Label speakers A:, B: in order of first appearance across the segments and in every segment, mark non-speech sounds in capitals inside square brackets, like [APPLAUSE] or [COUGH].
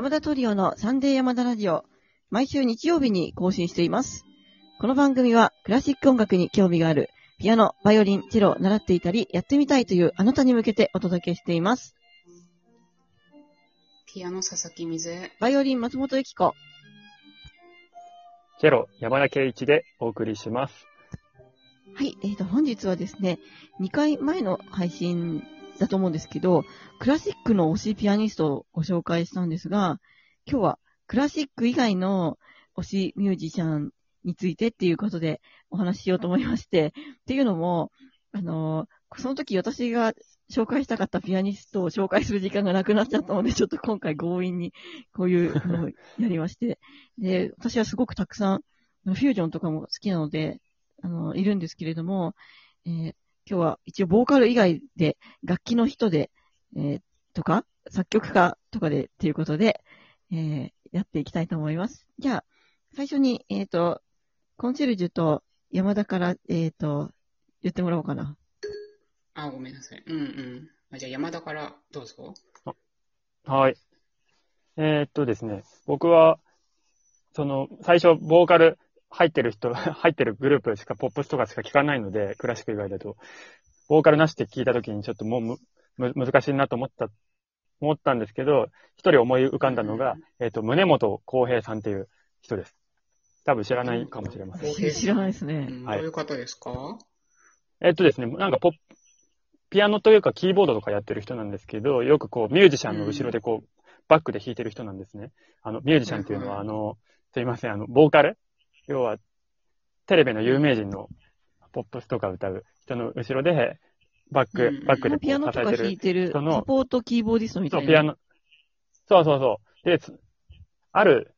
A: 山田トリオのサンデー山田ラジオ、毎週日曜日に更新しています。この番組はクラシック音楽に興味がある、ピアノ、バイオリン、チェロを習っていたり、やってみたいというあなたに向けてお届けしています。
B: ピアノ佐々木水江。
A: バイオリン、松本由紀子。
C: チェロ、山田圭一でお送りします。
A: はい、えーと、本日はですね、2回前の配信だと思うんですけど、クラシックの推しピアニストをご紹介したんですが、今日はクラシック以外の推しミュージシャンについてっていうことでお話ししようと思いまして、っていうのも、あのーその時私が紹介したかったピアニストを紹介する時間がなくなっちゃったので、ちょっと今回強引にこういうのをやりまして、で、私はすごくたくさん、フュージョンとかも好きなので、あの、いるんですけれども、えー今日は一応ボーカル以外で楽器の人で、えーとか、作曲家とかでっていうことで、えーやっていきたいと思います。じゃあ、最初に、えっ、と、コンシェルジュと山田から、えっ、と、言ってもらおうかな。
B: あ、ごめんなさい。うんうん。あじゃあ山田からどうぞ。
C: はい。えーっとですね、僕は、その、最初、ボーカル入ってる人、[LAUGHS] 入ってるグループしか、ポップスとかしか聞かないので、クラシック以外だと、ボーカルなしって聞いたときにちょっともうむ、む、難しいなと思った、思ったんですけど、一人思い浮かんだのが、えーっと、宗本浩平さんっていう人です。多分知らないかもしれません。
A: 知らないですね。
B: うん、
C: はい
B: どういう方ですか？
C: えっとですね、なんかポップ、ピアノというかキーボードとかやってる人なんですけど、よくこうミュージシャンの後ろでこう、バックで弾いてる人なんですね。あの、ミュージシャンっていうのは、
B: うん
C: あの、すいません、あの、ボーカル要は、テレビの有名人のポップスとか歌う人の後ろで、バック、
B: うん
C: バックで
A: ピアノとか。弾いてる
C: 人の
A: サポートキーボーディストみた
C: そ、
A: いうな。
C: ピアノ。そうそうそう。で、つある、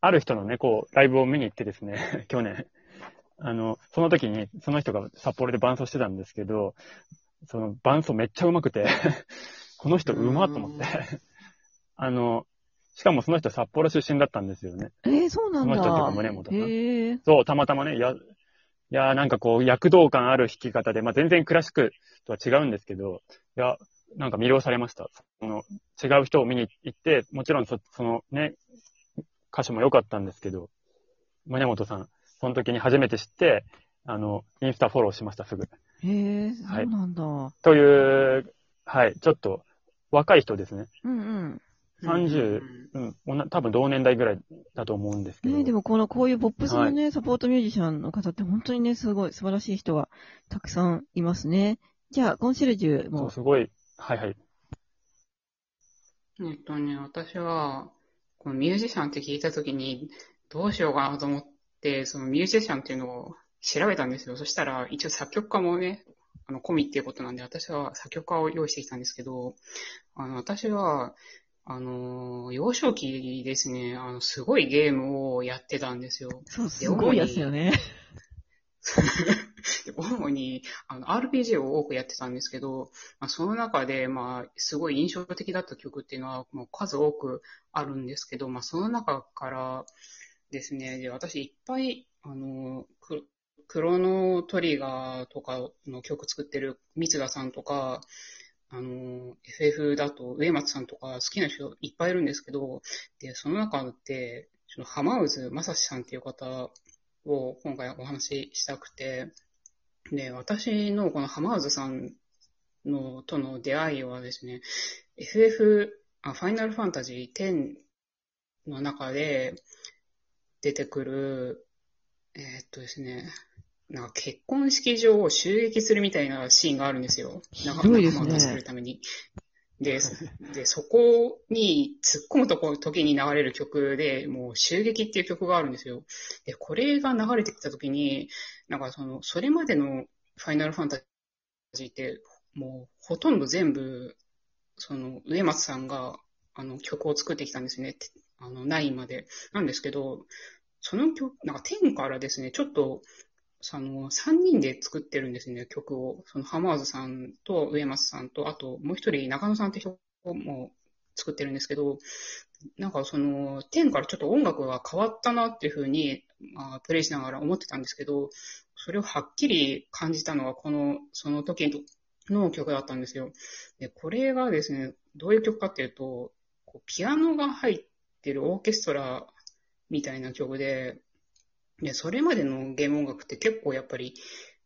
C: ある人のね、こう、ライブを見に行ってですね、[LAUGHS] 去年。あの、その時に、その人が札幌で伴奏してたんですけど、その伴奏めっちゃ上手くて、[LAUGHS] この人上手っと思って。[LAUGHS] あの、しかもその人札幌出身だったんですよね。
A: えー、そうなんだ。
C: この人っていうか宗本さん
A: へえ。
C: そう、たまたまね、いや、いや、なんかこう、躍動感ある弾き方で、まあ、全然クラシックとは違うんですけど、いや、なんか魅了されました。その、違う人を見に行って、もちろんそ、そのね、歌手も良かったんですけど、宗本さん、その時に初めて知って、あの、インスタフォローしました、すぐ。
A: へえ、そうなんだ。
C: という、はい、ちょっと、若い人ですね。
A: うんうん。
C: 30うん、おな多分同年代ぐらいだと思うんですけど。
A: ねでもこの、こういうポップスのね、サポートミュージシャンの方って本当にね、すごい素晴らしい人がたくさんいますね。じゃあ、コンシェルジュも、
C: すごい、はいはい。
B: えっとね、私は、このミュージシャンって聞いたときに、どうしようかなと思って、そのミュージシャンっていうのを調べたんですよ。そしたら、一応作曲家もね、あの、込みっていうことなんで、私は作曲家を用意してきたんですけど、あの、私は、あの、幼少期ですね、あの、すごいゲームをやってたんですよ。
A: そう、すごいですよね。
B: で [LAUGHS] 主にあの RPG を多くやってたんですけど、まあ、その中で、まあ、すごい印象的だった曲っていうのはもう数多くあるんですけど、まあ、その中からですね、で私いっぱい、あの、ククロノトリガーとかの曲作ってる三田さんとか、あの、FF だと上松さんとか好きな人いっぱいいるんですけど、で、その中で、その浜渦正史さんっていう方を今回お話ししたくて、で、私のこの浜渦さんのとの出会いはですね、FF、あファイナルファンタジー10の中で出てくる、えーっとですね、なんか結婚式場を襲撃するみたいなシーンがあるんですよ。仲間を助けるために。で、[LAUGHS] で、そこに突っ込むとこ時に流れる曲で、もう襲撃っていう曲があるんですよ。で、これが流れてきた時に、なんかその、それまでのファイナルファンタジーって、もうほとんど全部、その、上松さんが、あの、曲を作ってきたんですね。あの、9まで。なんですけど、その曲、なんか10からですね、ちょっと、その、3人で作ってるんですね、曲を。その、浜津さんと上松さんと、あと、もう一人、中野さんって人も作ってるんですけど、なんかその、10からちょっと音楽が変わったなっていうふうに、まあ、プレイしながら思ってたんですけど、それをはっきり感じたのは、この、その時の曲だったんですよ。で、これがですね、どういう曲かっていうと、こうピアノが入ってるオーケストラみたいな曲で、で、それまでのゲーム音楽って結構やっぱり、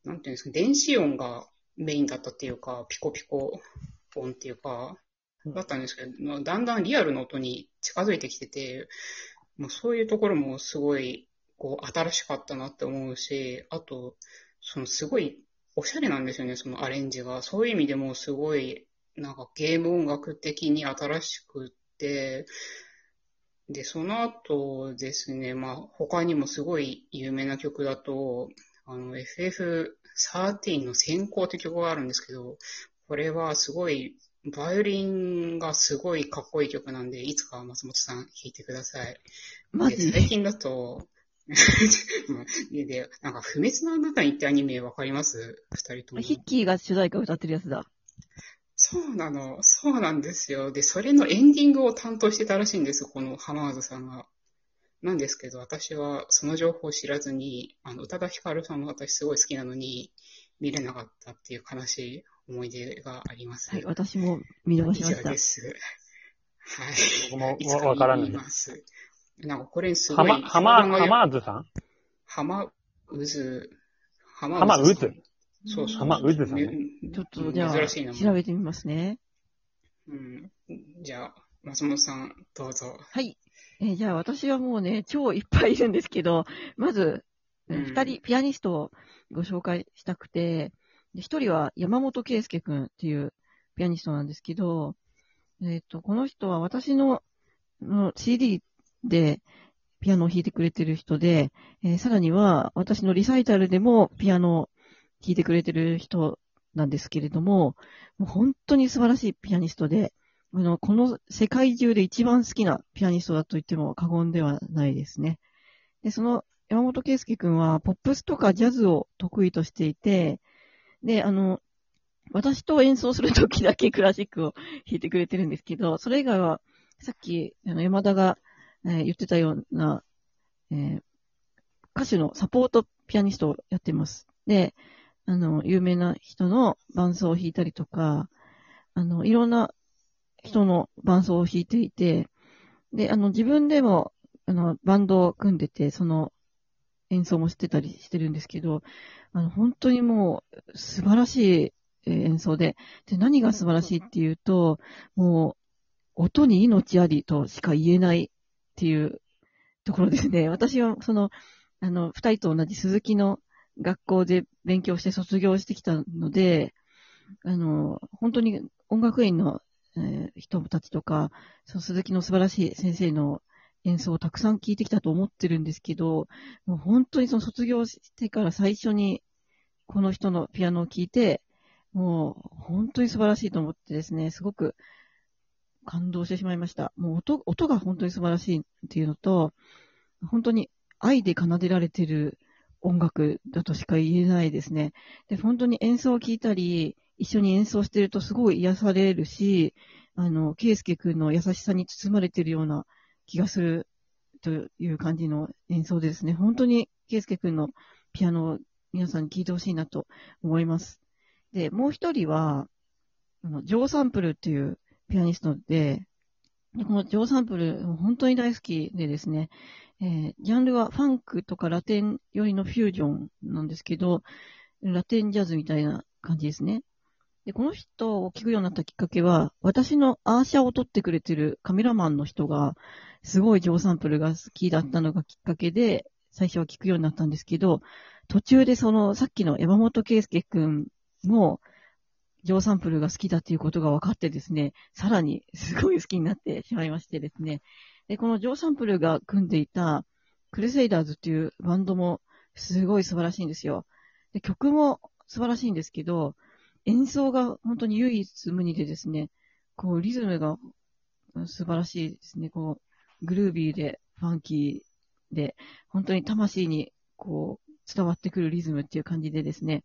B: なんていうんですか、電子音がメインだったっていうか、ピコピコ音っていうか、だったんですけど、だんだんリアルの音に近づいてきてて、もうそういうところもすごい、こう、新しかったなって思うし、あと、そのすごいおしゃれなんですよね、そのアレンジが。そういう意味でもすごい、なんかゲーム音楽的に新しくって、で、その後ですね、まあ、他にもすごい有名な曲だと、あの、FF13 の先行って曲があるんですけど、これはすごい、バイオリンがすごいかっこいい曲なんで、いつか松本さん弾いてください。
A: マジ
B: 最近だと、[LAUGHS] で、なんか、不滅のあなたにってアニメわかります？二人とも。
A: ヒッキーが主題歌歌ってるやつだ。
B: そうなの。そうなんですよ。で、それのエンディングを担当してたらしいんです、この浜田さんが。なんですけど、私はその情報を知らずに、あの、宇多田ヒカルさんも私すごい好きなのに、見れなかったっていう悲しい思い出があります。
A: はい、私も見逃しました。以
B: 上です。はい。
C: 僕もわからない。
B: ます。なんかこれすごい。
C: はま、はま、はまずさん？
B: はまうず、
C: はまうず。
B: そうそう。
C: はまうずさん、ね。
A: ちょっと、じゃあ、調べてみますね。
B: うん。じゃあ、松本さん、どうぞ。
A: はい。えー、じゃあ、私はもうね、超いっぱいいるんですけど、まず、二、うん、人、ピアニストをご紹介したくて、一人は山本圭介くんっていうピアニストなんですけど、えっ、ー、と、この人は私のの CD でピアノを弾いてくれてる人で、えー、さらには私のリサイタルでもピアノを弾いてくれてる人なんですけれども、もう本当に素晴らしいピアニストで、あの、この世界中で一番好きなピアニストだと言っても過言ではないですね。で、その山本圭介くんはポップスとかジャズを得意としていて、で、あの、私と演奏するときだけクラシックを弾いてくれてるんですけど、それ以外は、さっき、あの、山田が、えー、言ってたような、えー、歌手のサポートピアニストをやってます。で、あの、有名な人の伴奏を弾いたりとか、あの、いろんな人の伴奏を弾いていて、で、あの、自分でも、あの、バンドを組んでて、その演奏もしてたりしてるんですけど、あの、本当にもう、素晴らしい演奏で、で、何が素晴らしいっていうと、もう、音に命ありとしか言えないっていうところですね。私は、その、あの、二人と同じ鈴木の学校で勉強して卒業してきたので、あの、本当に音楽院の、えー、人たちとか、その鈴木の素晴らしい先生の演奏をたくさん聴いてきたと思ってるんですけど、もう本当にその卒業してから最初にこの人のピアノを聴いて、もう本当に素晴らしいと思ってですね、すごく感動してしまいました。もう音、音が本当に素晴らしいっていうのと、本当に愛で奏でられてる音楽だとしか言えないですね。で、本当に演奏を聴いたり、一緒に演奏してるとすごい癒されるし、あの、ケイスケ君の優しさに包まれてるような気がするという感じの演奏ですね。本当にケイスケ君のピアノを皆さんに聴いてほしいなと思います。で、もう一人は、あの、ジョー・サンプルっていうピアニストで、このジョー・サンプル、本当に大好きでですね、えー、ジャンルはファンクとかラテン寄りのフュージョンなんですけど、ラテンジャズみたいな感じですね。で、この人を聞くようになったきっかけは、私のアーシャを撮ってくれてるカメラマンの人が、すごいジョーサンプルが好きだったのがきっかけで、最初は聞くようになったんですけど、途中でその、さっきの山本圭介くんも、ジョーサンプルが好きだっていうことが分かってですね、さらにすごい好きになってしまいましてですね。で、このジョーサンプルが組んでいたクルセイダーズっていうバンドもすごい素晴らしいんですよ。で、曲も素晴らしいんですけど、演奏が本当に唯一無二でですね、こうリズムが素晴らしいですね。こう、グルービーで、ファンキーで、本当に魂にこう伝わってくるリズムっていう感じでですね、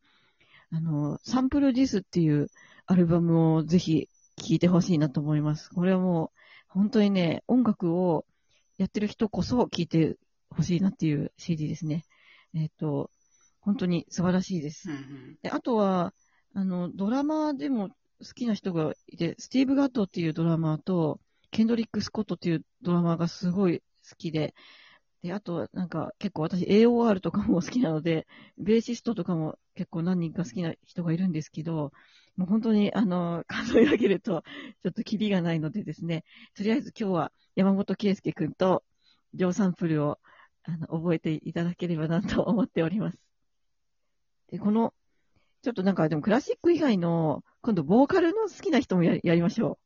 A: あの、サンプルディスっていうアルバムをぜひ聴いてほしいなと思います。これはもう、本当にね、音楽をやってる人こそ聴いてほしいなっていう CD ですね。えっ、ー、と、本当に素晴らしいです。
B: うんうん、
A: であとは、あの、ドラマでも好きな人がいて、スティーブ・ガットっていうドラマーと、ケンドリック・スコットっていうドラマがすごい好きで、で、あと、なんか、結構私 AOR とかも好きなので、ベーシストとかも結構何人か好きな人がいるんですけど、もう本当に、あの、数え上げると、ちょっとキリがないのでですね、とりあえず今日は山本圭介くんと、ジョーサンプルを、あの、覚えていただければなと思っております。で、この、ちょっとなんかでもクラシック以外の、今度ボーカルの好きな人もややりましょ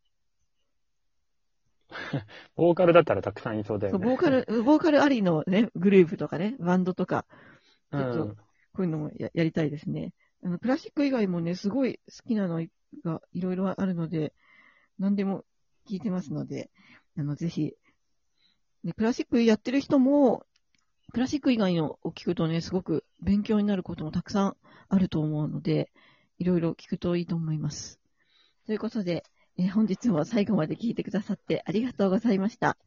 A: [LAUGHS]
C: ボーカルだったらたくさんいそうだ
A: う。そう、
C: よね。
A: ボーカル、ボーカルありのね、グループとかね、バンドとか、ち
C: う
A: ょっと
C: ん。
A: こういうのもややりたいですね。あの、クラシック以外もね、すごい好きなのがいろいろあるので、何でも聞いてますので、あの、ぜひ、ね、クラシックやってる人も、クラシック以外のを聞くとね、すごく勉強になることもたくさんあると思うので、いろいろ聞くといいと思います。ということで、え本日も最後まで聞いてくださってありがとうございました。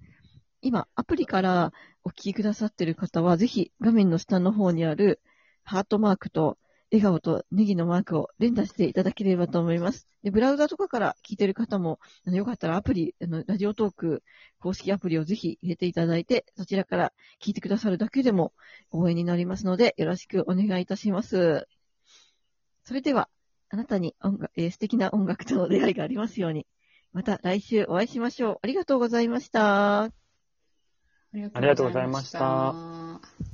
A: 今、アプリからお聞きくださっている方は、ぜひ画面の下の方にあるハートマークと笑顔とネギのマークを連打していただければと思います。で、ブラウザとかから聞いている方も、あのよかったらアプリ、あの、ラジオトーク公式アプリをぜひ入れていただいて、そちらから聞いてくださるだけでも応援になりますので、よろしくお願いいたします。それでは、あなたに音楽、えー素敵な音楽との出会いがありますように。また来週お会いしましょう。ありがとうございました。
C: ありがとうございました
B: た。